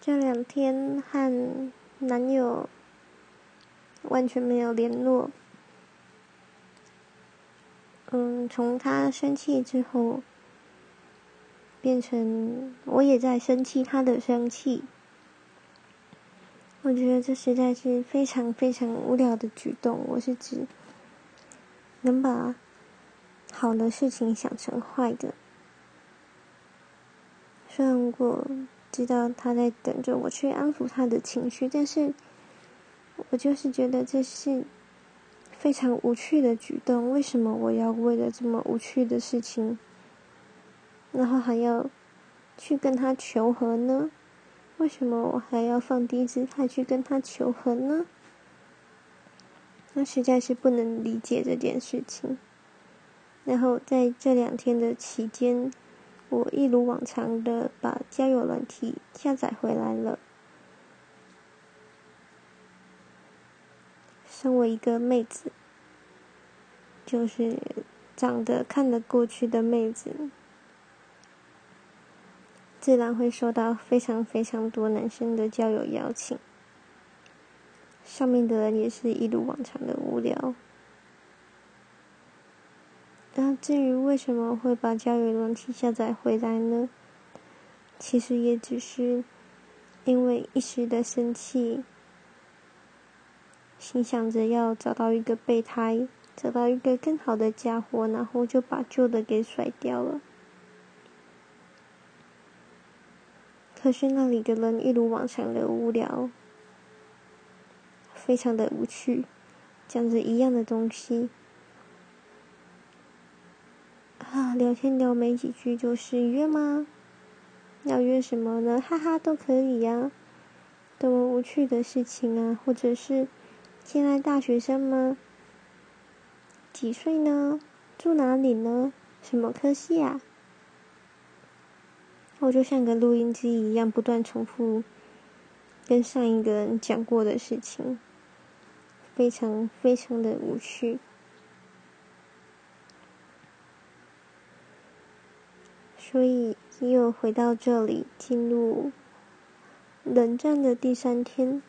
这两天和男友完全没有联络。嗯，从他生气之后，变成我也在生气他的生气。我觉得这实在是非常非常无聊的举动。我是指能把好的事情想成坏的。虽然我知道他在等着我去安抚他的情绪，但是我就是觉得这是非常无趣的举动。为什么我要为了这么无趣的事情，然后还要去跟他求和呢？为什么我还要放低姿态去跟他求和呢？那实在是不能理解这件事情。然后在这两天的期间，我一如往常的把交友软体下载回来了。身为一个妹子，就是长得看得过去的妹子。自然会收到非常非常多男生的交友邀请，上面的人也是一如往常的无聊。那至于为什么会把交友软体下载回来呢？其实也只是因为一时的生气，心想着要找到一个备胎，找到一个更好的家伙，然后就把旧的给甩掉了。可是那里的人一如往常的无聊，非常的无趣，讲着一样的东西，啊，聊天聊没几句就是约吗？要约什么呢？哈哈，都可以呀，多么无趣的事情啊！或者是现在大学生吗？几岁呢？住哪里呢？什么科系啊？我就像个录音机一样，不断重复跟上一个人讲过的事情，非常非常的无趣。所以又回到这里，进入冷战的第三天。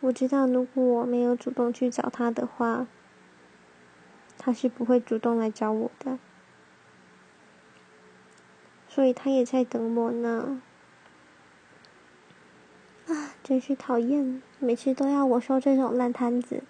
我知道，如果我没有主动去找他的话，他是不会主动来找我的。所以他也在等我呢，啊，真是讨厌！每次都要我收这种烂摊子。